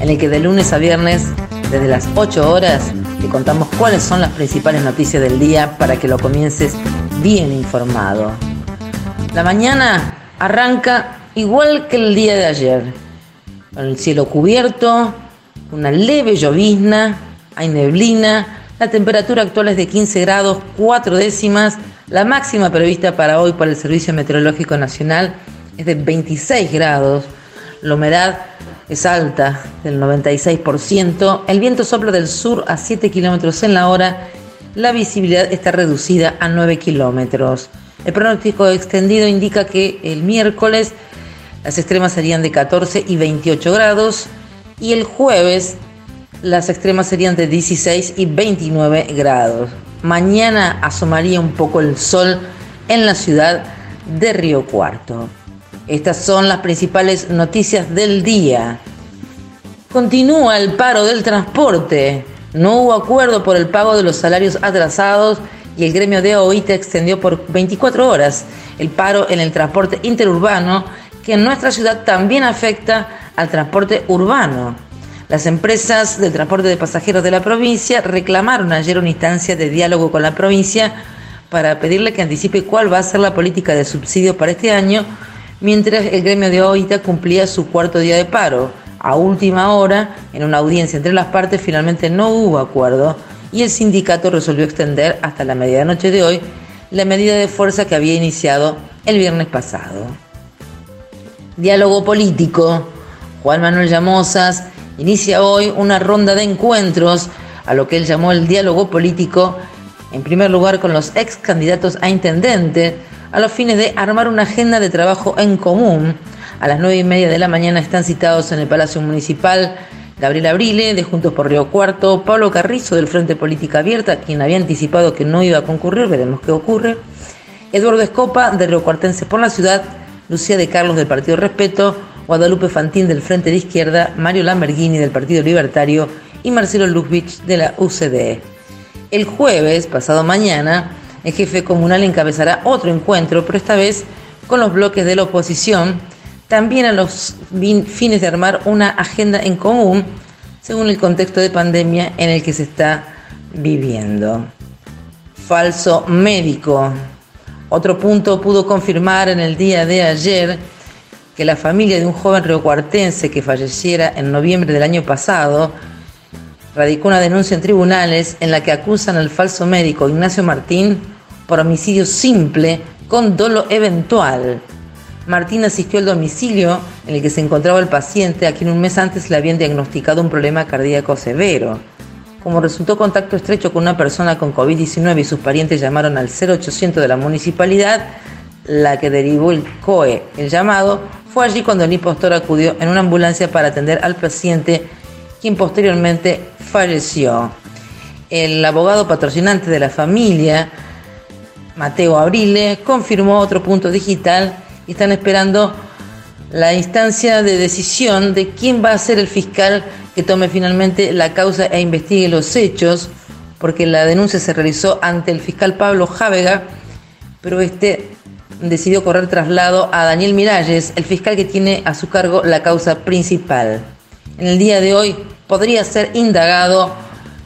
en el que de lunes a viernes, desde las 8 horas, te contamos cuáles son las principales noticias del día para que lo comiences bien informado. La mañana arranca igual que el día de ayer, con el cielo cubierto, una leve llovizna, hay neblina, la temperatura actual es de 15 grados 4 décimas la máxima prevista para hoy por el Servicio Meteorológico Nacional es de 26 grados. La humedad es alta, del 96%. El viento sopla del sur a 7 kilómetros en la hora. La visibilidad está reducida a 9 kilómetros. El pronóstico extendido indica que el miércoles las extremas serían de 14 y 28 grados y el jueves las extremas serían de 16 y 29 grados. Mañana asomaría un poco el sol en la ciudad de Río Cuarto. Estas son las principales noticias del día. Continúa el paro del transporte. No hubo acuerdo por el pago de los salarios atrasados y el gremio de OITA extendió por 24 horas el paro en el transporte interurbano que en nuestra ciudad también afecta al transporte urbano. Las empresas del transporte de pasajeros de la provincia reclamaron ayer una instancia de diálogo con la provincia para pedirle que anticipe cuál va a ser la política de subsidio para este año, mientras el gremio de OITA cumplía su cuarto día de paro. A última hora, en una audiencia entre las partes, finalmente no hubo acuerdo y el sindicato resolvió extender hasta la medianoche de hoy la medida de fuerza que había iniciado el viernes pasado. Diálogo político. Juan Manuel Llamosas inicia hoy una ronda de encuentros a lo que él llamó el diálogo político, en primer lugar con los ex candidatos a intendente, a los fines de armar una agenda de trabajo en común. A las nueve y media de la mañana están citados en el Palacio Municipal Gabriel Abrile, de Juntos por Río Cuarto, Pablo Carrizo, del Frente Política Abierta, quien había anticipado que no iba a concurrir, veremos qué ocurre, Eduardo Escopa, de Río Cuartense por la Ciudad, Lucía de Carlos, del Partido Respeto, Guadalupe Fantín del Frente de Izquierda, Mario Lamberghini del Partido Libertario y Marcelo Luzbich de la UCD. El jueves, pasado mañana, el jefe comunal encabezará otro encuentro, pero esta vez con los bloques de la oposición, también a los fines de armar una agenda en común según el contexto de pandemia en el que se está viviendo. Falso médico. Otro punto pudo confirmar en el día de ayer que la familia de un joven riocuartense que falleciera en noviembre del año pasado radicó una denuncia en tribunales en la que acusan al falso médico Ignacio Martín por homicidio simple con dolo eventual. Martín asistió al domicilio en el que se encontraba el paciente a quien un mes antes le habían diagnosticado un problema cardíaco severo. Como resultó contacto estrecho con una persona con COVID-19 y sus parientes llamaron al 0800 de la municipalidad, la que derivó el COE. El llamado fue allí cuando el impostor acudió en una ambulancia para atender al paciente, quien posteriormente falleció. El abogado patrocinante de la familia, Mateo Abrile, confirmó otro punto digital y están esperando la instancia de decisión de quién va a ser el fiscal que tome finalmente la causa e investigue los hechos, porque la denuncia se realizó ante el fiscal Pablo Jávega, pero este decidió correr traslado a Daniel Miralles, el fiscal que tiene a su cargo la causa principal. En el día de hoy podría ser indagado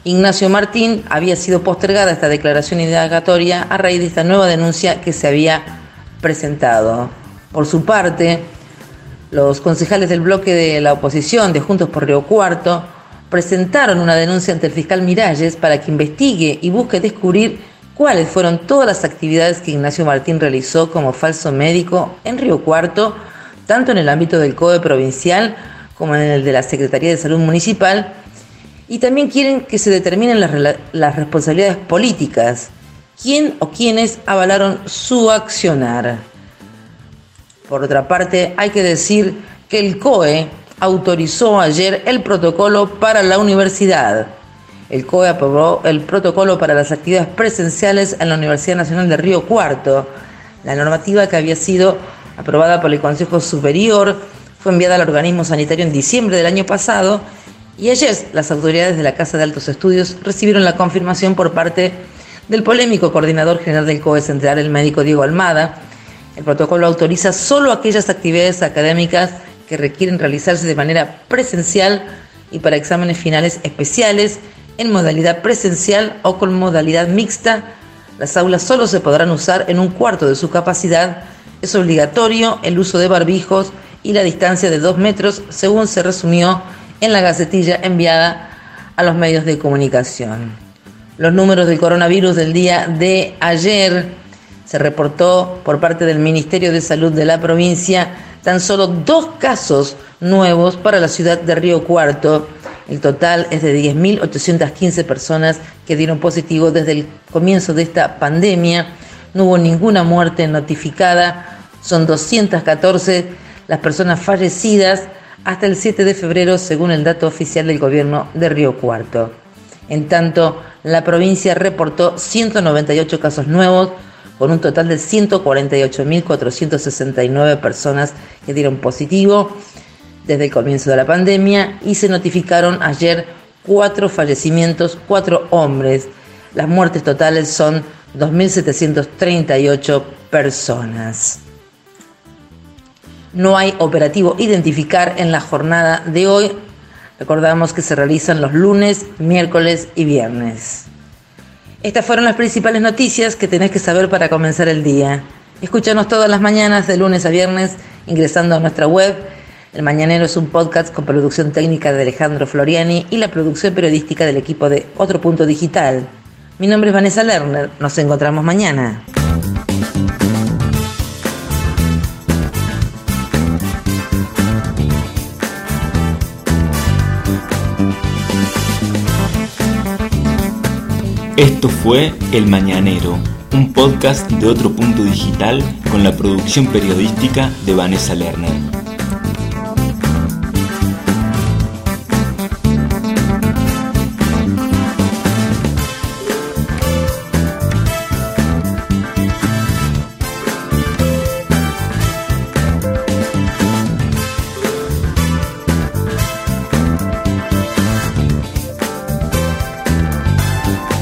Ignacio Martín. Había sido postergada esta declaración indagatoria a raíz de esta nueva denuncia que se había presentado. Por su parte, los concejales del bloque de la oposición de Juntos por Río Cuarto presentaron una denuncia ante el fiscal Miralles para que investigue y busque descubrir cuáles fueron todas las actividades que Ignacio Martín realizó como falso médico en Río Cuarto, tanto en el ámbito del COE provincial como en el de la Secretaría de Salud Municipal, y también quieren que se determinen las, responsabilidades políticas, quién o quiénes avalaron su accionar. Por otra parte, hay que decir que el COE autorizó ayer el protocolo para la universidad. El COE aprobó el protocolo para las actividades presenciales en la Universidad Nacional de Río Cuarto. La normativa que había sido aprobada por el Consejo Superior fue enviada al organismo sanitario en diciembre del año pasado y ayer las autoridades de la Casa de Altos Estudios recibieron la confirmación por parte del polémico coordinador general del COE Central, el médico Diego Almada. El protocolo autoriza solo aquellas actividades académicas que requieren realizarse de manera presencial y para exámenes finales especiales en modalidad presencial o con modalidad mixta. Las aulas solo se podrán usar en un cuarto de su capacidad. Es obligatorio el uso de barbijos y la distancia de dos metros, según se resumió en la gacetilla enviada a los medios de comunicación. Los números del coronavirus del día de ayer se reportó por parte del Ministerio de Salud de la provincia tan solo dos casos nuevos para la ciudad de Río Cuarto. El total es de 10.815 personas que dieron positivo desde el comienzo de esta pandemia. No hubo ninguna muerte notificada. Son 214 las personas fallecidas hasta el 7 de febrero, según el dato oficial del gobierno de Río Cuarto. En tanto, la provincia reportó 198 casos nuevos, con un total de 148.469 personas que dieron positivo desde el comienzo de la pandemia y se notificaron ayer cuatro fallecimientos, cuatro hombres. Las muertes totales son 2.738 personas. No hay operativo identificar en la jornada de hoy. Recordamos que se realizan los lunes, miércoles y viernes. Estas fueron las principales noticias que tenés que saber para comenzar el día. Escúchanos todas las mañanas de lunes a viernes ingresando a nuestra web. El Mañanero es un podcast con producción técnica de Alejandro Floriani y la producción periodística del equipo de Otro Punto Digital. Mi nombre es Vanessa Lerner. Nos encontramos mañana. Esto fue El Mañanero, un podcast de otro punto digital con la producción periodística de Vanessa Lerner.